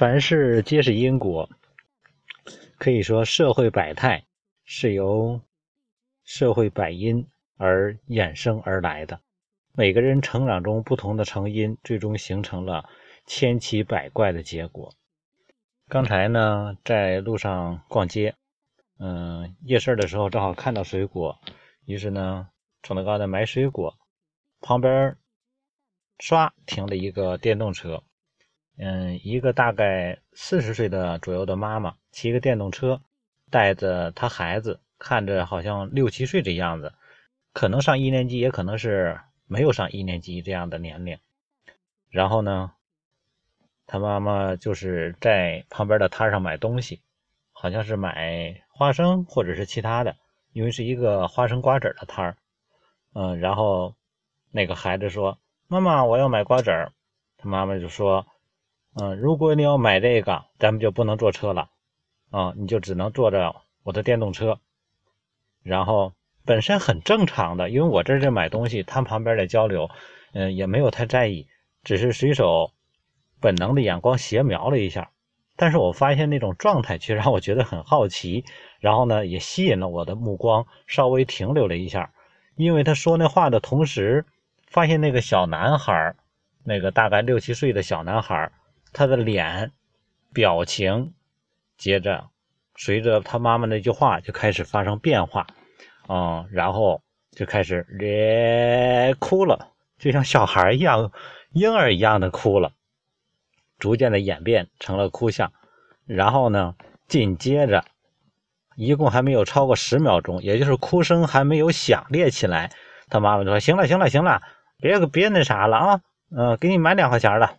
凡事皆是因果，可以说社会百态是由社会百因而衍生而来的。每个人成长中不同的成因，最终形成了千奇百怪的结果。刚才呢，在路上逛街，嗯，夜市的时候正好看到水果，于是呢，冲到高那买水果，旁边唰停了一个电动车。嗯，一个大概四十岁的左右的妈妈骑个电动车，带着她孩子，看着好像六七岁这样子，可能上一年级，也可能是没有上一年级这样的年龄。然后呢，他妈妈就是在旁边的摊上买东西，好像是买花生或者是其他的，因为是一个花生瓜子的摊儿。嗯，然后那个孩子说：“妈妈，我要买瓜子儿。”他妈妈就说。嗯，如果你要买这个，咱们就不能坐车了，啊，你就只能坐着我的电动车。然后本身很正常的，因为我这是买东西，他旁边的交流，嗯，也没有太在意，只是随手本能的眼光斜瞄了一下。但是我发现那种状态却让我觉得很好奇，然后呢，也吸引了我的目光，稍微停留了一下。因为他说那话的同时，发现那个小男孩，那个大概六七岁的小男孩。他的脸、表情，接着随着他妈妈那句话就开始发生变化，嗯，然后就开始咧哭了，就像小孩一样、婴儿一样的哭了，逐渐的演变成了哭相。然后呢，紧接着，一共还没有超过十秒钟，也就是哭声还没有响裂起来，他妈妈说：“行了，行了，行了，别别那啥了啊，嗯，给你买两块钱的。”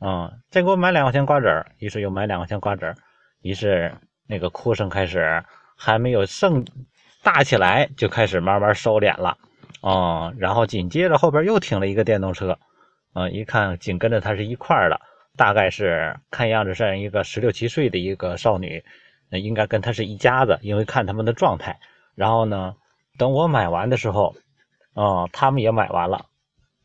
嗯，再给我买两块钱瓜子儿，于是又买两块钱瓜子儿，于是那个哭声开始还没有盛大起来，就开始慢慢收敛了。哦，然后紧接着后边又停了一个电动车，嗯，一看紧跟着他是一块儿的，大概是看样子是一个十六七岁的一个少女，应该跟他是一家子，因为看他们的状态。然后呢，等我买完的时候，嗯，他们也买完了。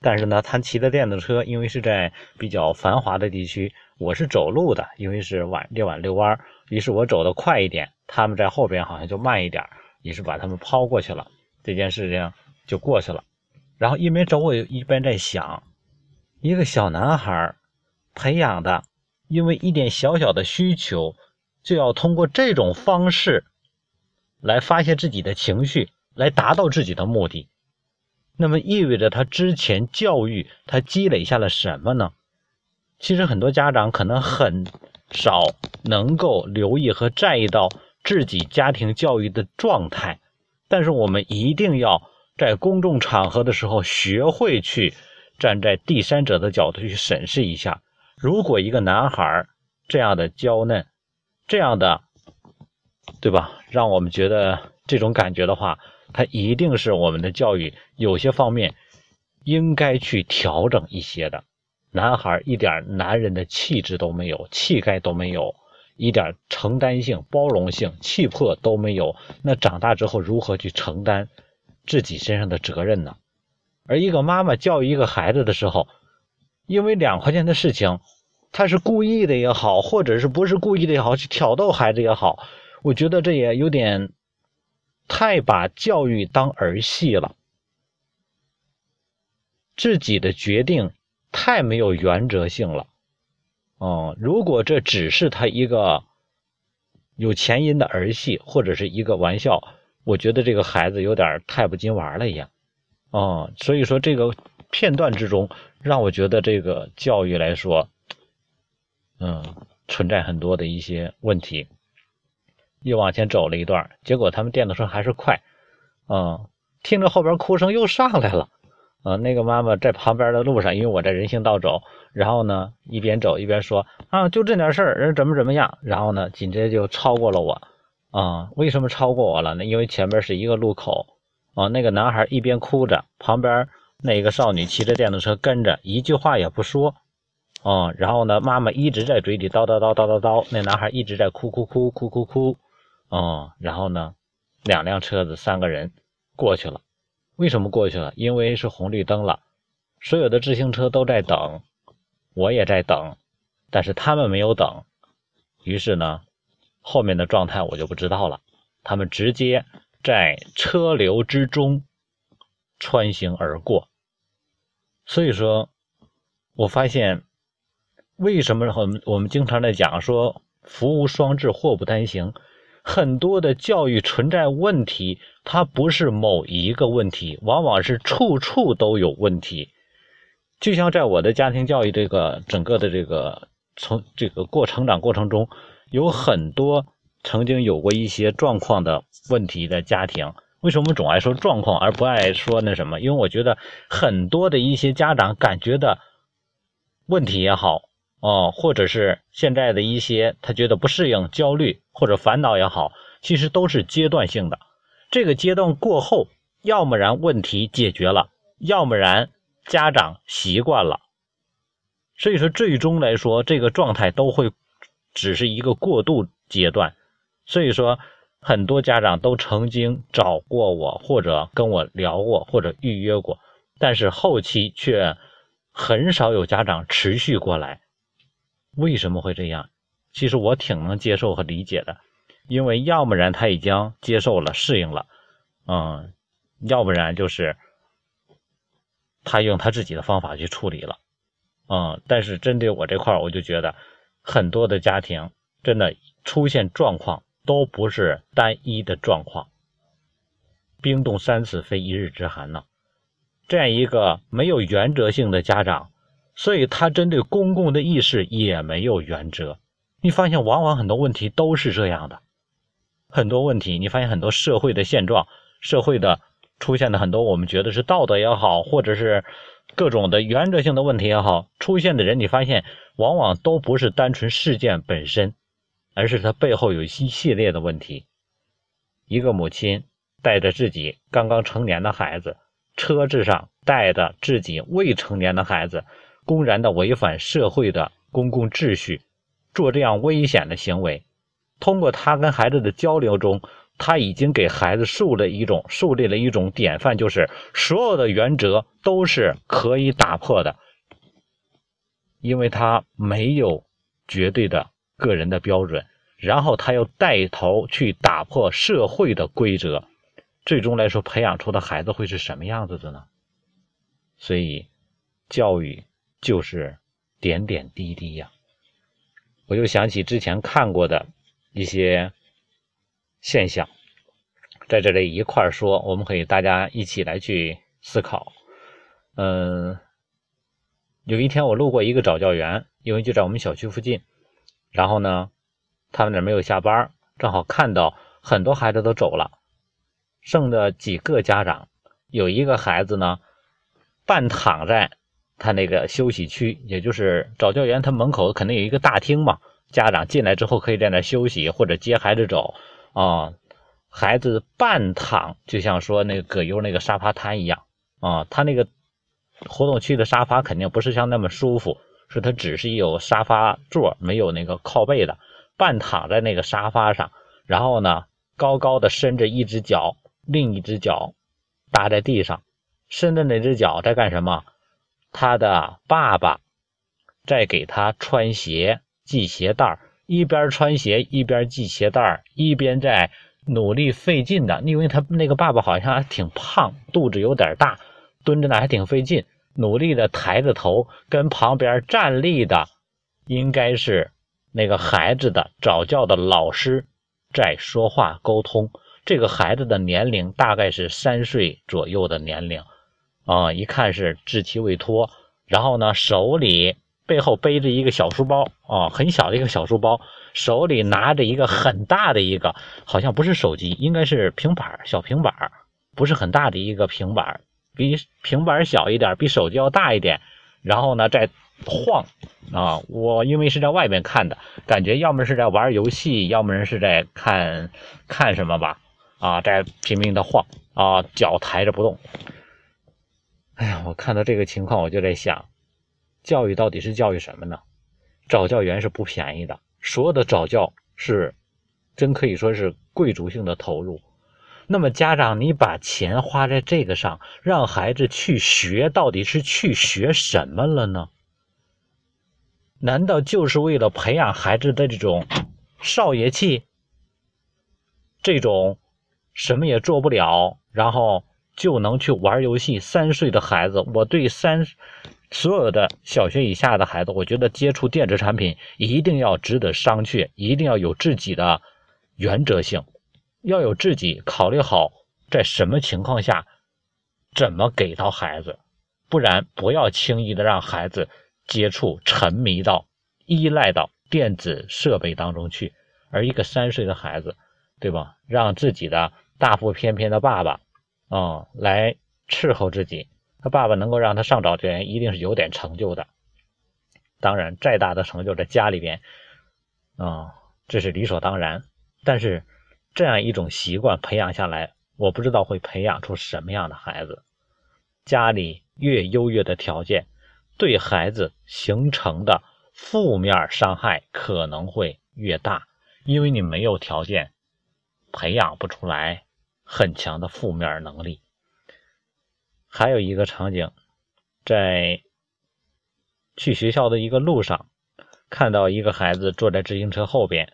但是呢，他骑的电动车，因为是在比较繁华的地区，我是走路的，因为是晚夜晚遛弯，于是我走的快一点，他们在后边好像就慢一点，于是把他们抛过去了，这件事情就过去了。然后一边走，我一边在想，一个小男孩培养的，因为一点小小的需求，就要通过这种方式来发泄自己的情绪，来达到自己的目的。那么意味着他之前教育他积累下了什么呢？其实很多家长可能很少能够留意和在意到自己家庭教育的状态，但是我们一定要在公众场合的时候学会去站在第三者的角度去审视一下。如果一个男孩这样的娇嫩，这样的，对吧？让我们觉得这种感觉的话。他一定是我们的教育有些方面应该去调整一些的。男孩一点男人的气质都没有，气概都没有，一点承担性、包容性、气魄都没有。那长大之后如何去承担自己身上的责任呢？而一个妈妈教育一个孩子的时候，因为两块钱的事情，他是故意的也好，或者是不是故意的也好，去挑逗孩子也好，我觉得这也有点。太把教育当儿戏了，自己的决定太没有原则性了。哦，如果这只是他一个有前因的儿戏或者是一个玩笑，我觉得这个孩子有点太不经玩了一样。哦，所以说这个片段之中，让我觉得这个教育来说，嗯，存在很多的一些问题。又往前走了一段，结果他们电动车还是快，嗯，听着后边哭声又上来了，嗯，那个妈妈在旁边的路上，因为我在人行道走，然后呢一边走一边说啊，就这点事儿，人怎么怎么样，然后呢紧接着就超过了我，啊，为什么超过我了呢？因为前面是一个路口，啊，那个男孩一边哭着，旁边那个少女骑着电动车跟着，一句话也不说，啊，然后呢妈妈一直在嘴里叨叨叨叨叨叨，那男孩一直在哭哭哭哭哭哭。哦，然后呢，两辆车子，三个人过去了。为什么过去了？因为是红绿灯了，所有的自行车都在等，我也在等。但是他们没有等，于是呢，后面的状态我就不知道了。他们直接在车流之中穿行而过。所以说，我发现为什么我们我们经常在讲说“福无双至，祸不单行”。很多的教育存在问题，它不是某一个问题，往往是处处都有问题。就像在我的家庭教育这个整个的这个从这个过成长过程中，有很多曾经有过一些状况的问题的家庭。为什么总爱说状况，而不爱说那什么？因为我觉得很多的一些家长感觉的问题也好。哦，或者是现在的一些他觉得不适应、焦虑或者烦恼也好，其实都是阶段性的。这个阶段过后，要么然问题解决了，要么然家长习惯了。所以说，最终来说，这个状态都会只是一个过渡阶段。所以说，很多家长都曾经找过我，或者跟我聊过，或者预约过，但是后期却很少有家长持续过来。为什么会这样？其实我挺能接受和理解的，因为要不然他已经接受了、适应了，嗯，要不然就是他用他自己的方法去处理了，嗯。但是针对我这块我就觉得很多的家庭真的出现状况都不是单一的状况，冰冻三尺非一日之寒呢。这样一个没有原则性的家长。所以，他针对公共的意识也没有原则。你发现，往往很多问题都是这样的。很多问题，你发现很多社会的现状、社会的出现的很多我们觉得是道德也好，或者是各种的原则性的问题也好，出现的人，你发现往往都不是单纯事件本身，而是它背后有一系列的问题。一个母亲带着自己刚刚成年的孩子，车子上带着自己未成年的孩子。公然的违反社会的公共秩序，做这样危险的行为，通过他跟孩子的交流中，他已经给孩子树了一种树立了一种典范，就是所有的原则都是可以打破的，因为他没有绝对的个人的标准，然后他又带头去打破社会的规则，最终来说，培养出的孩子会是什么样子的呢？所以，教育。就是点点滴滴呀，我又想起之前看过的一些现象，在这里一块说，我们可以大家一起来去思考。嗯，有一天我路过一个早教员，因为就在我们小区附近，然后呢，他们那没有下班，正好看到很多孩子都走了，剩的几个家长，有一个孩子呢，半躺在。他那个休息区，也就是早教员，他门口肯定有一个大厅嘛。家长进来之后可以在那休息或者接孩子走啊。孩子半躺，就像说那个葛优那个沙发摊一样啊。他那个活动区的沙发肯定不是像那么舒服，是他只是有沙发座，没有那个靠背的，半躺在那个沙发上，然后呢，高高的伸着一只脚，另一只脚搭在地上，伸的那只脚在干什么？他的爸爸在给他穿鞋、系鞋带一边穿鞋一边系鞋带一边在努力费劲的。因为他那个爸爸好像还挺胖，肚子有点大，蹲着呢还挺费劲，努力的抬着头，跟旁边站立的应该是那个孩子的早教的老师在说话沟通。这个孩子的年龄大概是三岁左右的年龄。啊，一看是稚气未脱，然后呢，手里背后背着一个小书包啊，很小的一个小书包，手里拿着一个很大的一个，好像不是手机，应该是平板小平板不是很大的一个平板比平板小一点，比手机要大一点。然后呢，在晃啊，我因为是在外面看的，感觉要么是在玩游戏，要么是在看看什么吧，啊，在拼命的晃啊，脚抬着不动。哎呀，我看到这个情况，我就在想，教育到底是教育什么呢？早教员是不便宜的，所有的早教是真可以说是贵族性的投入。那么家长，你把钱花在这个上，让孩子去学，到底是去学什么了呢？难道就是为了培养孩子的这种少爷气？这种什么也做不了，然后就能去玩游戏？三岁的孩子，我对三所有的小学以下的孩子，我觉得接触电子产品一定要值得商榷，一定要有自己的原则性，要有自己考虑好在什么情况下怎么给到孩子，不然不要轻易的让孩子。接触沉迷到依赖到电子设备当中去，而一个三岁的孩子，对吧？让自己的大腹便便的爸爸，啊，来伺候自己，他爸爸能够让他上早学，一定是有点成就的。当然，再大的成就在家里边，啊，这是理所当然。但是这样一种习惯培养下来，我不知道会培养出什么样的孩子。家里越优越的条件。对孩子形成的负面伤害可能会越大，因为你没有条件培养不出来很强的负面能力。还有一个场景，在去学校的一个路上，看到一个孩子坐在自行车后边，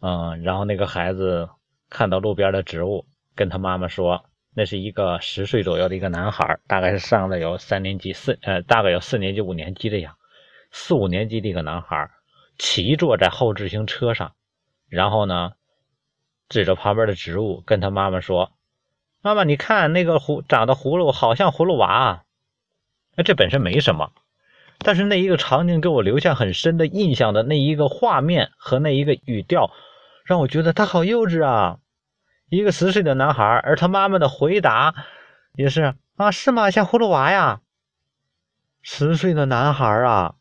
嗯，然后那个孩子看到路边的植物，跟他妈妈说。那是一个十岁左右的一个男孩，大概是上了有三年级四呃，大概有四年级五年级这样，四五年级的一个男孩，骑坐在后自行车上，然后呢，指着旁边的植物跟他妈妈说：“妈妈，你看那个葫长的葫芦好像葫芦娃。”啊那这本身没什么，但是那一个场景给我留下很深的印象的那一个画面和那一个语调，让我觉得他好幼稚啊。一个十岁的男孩，而他妈妈的回答也是啊，是吗？像葫芦娃呀。十岁的男孩啊，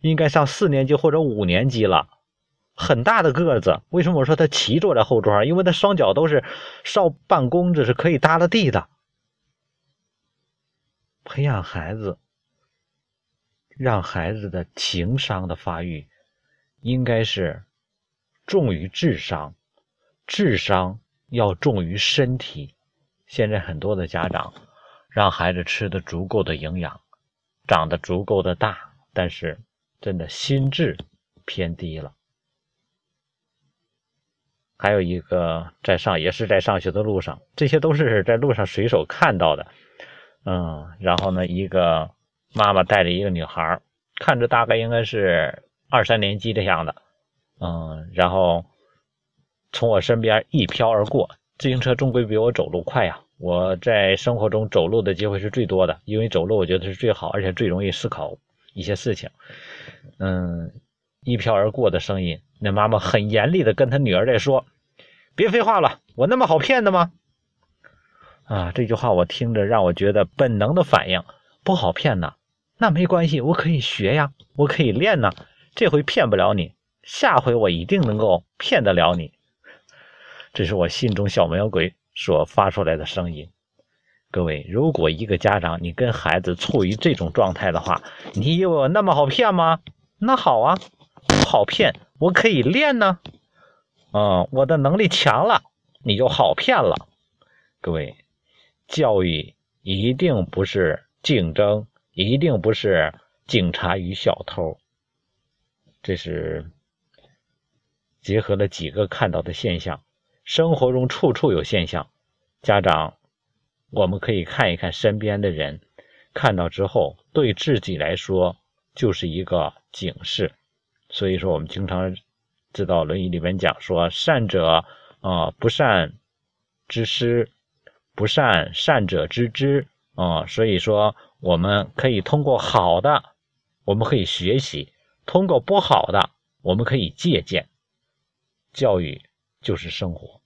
应该上四年级或者五年级了，很大的个子。为什么我说他骑坐在后座上？因为他双脚都是少半弓子，是可以搭了地的。培养孩子，让孩子的情商的发育，应该是重于智商。智商要重于身体。现在很多的家长让孩子吃的足够的营养，长得足够的大，但是真的心智偏低了。还有一个在上也是在上学的路上，这些都是在路上随手看到的。嗯，然后呢，一个妈妈带着一个女孩，看着大概应该是二三年级这样的。嗯，然后。从我身边一飘而过，自行车终归比我走路快呀！我在生活中走路的机会是最多的，因为走路我觉得是最好，而且最容易思考一些事情。嗯，一飘而过的声音，那妈妈很严厉的跟她女儿在说：“别废话了，我那么好骗的吗？”啊，这句话我听着让我觉得本能的反应不好骗呐。那没关系，我可以学呀，我可以练呐。这回骗不了你，下回我一定能够骗得了你。这是我心中小魔鬼所发出来的声音。各位，如果一个家长你跟孩子处于这种状态的话，你以为我那么好骗吗？那好啊，好骗，我可以练呢。嗯，我的能力强了，你就好骗了。各位，教育一定不是竞争，一定不是警察与小偷。这是结合了几个看到的现象。生活中处处有现象，家长，我们可以看一看身边的人，看到之后对自己来说就是一个警示。所以说，我们经常知道《论语》里面讲说：“善者啊，不善之师；不善，善者之知之。”啊，所以说我们可以通过好的，我们可以学习；通过不好的，我们可以借鉴。教育。就是生活。